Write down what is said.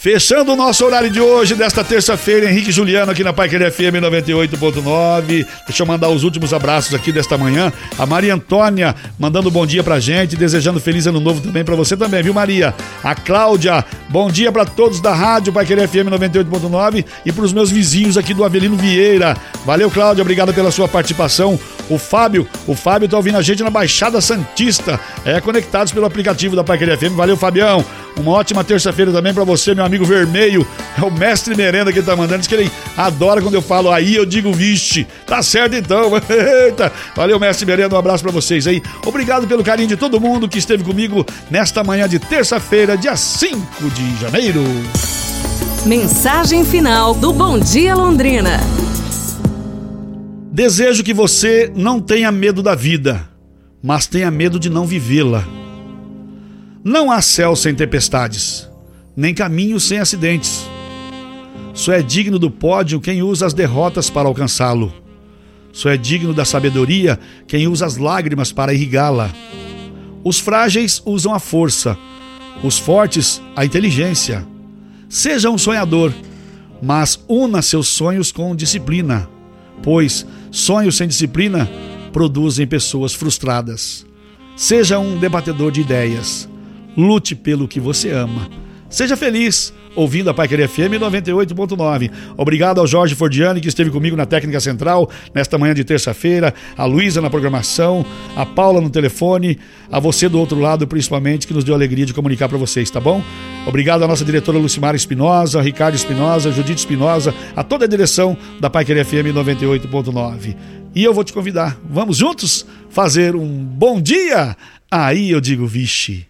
Fechando o nosso horário de hoje, desta terça-feira, Henrique Juliano aqui na Paiquer FM 98.9. Deixa eu mandar os últimos abraços aqui desta manhã. A Maria Antônia mandando bom dia pra gente, desejando feliz ano novo também pra você também, viu, Maria? A Cláudia, bom dia pra todos da rádio Paiquer FM 98.9 e pros meus vizinhos aqui do Avelino Vieira. Valeu, Cláudia, obrigado pela sua participação. O Fábio, o Fábio tá ouvindo a gente na Baixada Santista, é conectados pelo aplicativo da Paiquer FM. Valeu, Fabião. Uma ótima terça-feira também pra você, meu amigo Vermelho, é o mestre merenda que tá mandando, diz que ele adora quando eu falo aí, eu digo vixe. Tá certo então. Eita. Valeu, mestre merenda, um abraço para vocês aí. Obrigado pelo carinho de todo mundo que esteve comigo nesta manhã de terça-feira, dia 5 de janeiro. Mensagem final do Bom Dia Londrina. Desejo que você não tenha medo da vida, mas tenha medo de não vivê-la. Não há céu sem tempestades nem caminho sem acidentes. Só é digno do pódio quem usa as derrotas para alcançá-lo. Só é digno da sabedoria quem usa as lágrimas para irrigá-la. Os frágeis usam a força, os fortes a inteligência. Seja um sonhador, mas una seus sonhos com disciplina, pois sonhos sem disciplina produzem pessoas frustradas. Seja um debatedor de ideias. Lute pelo que você ama Seja feliz ouvindo a Paiqueria FM 98.9. Obrigado ao Jorge Fordiani que esteve comigo na técnica central nesta manhã de terça-feira, a Luísa na programação, a Paula no telefone, a você do outro lado principalmente que nos deu alegria de comunicar para vocês, tá bom? Obrigado à nossa diretora Lucimara Espinosa, Ricardo Espinosa, Judite Espinosa, a toda a direção da Paiqueria FM 98.9. E eu vou te convidar, vamos juntos fazer um bom dia? Aí eu digo, vixe.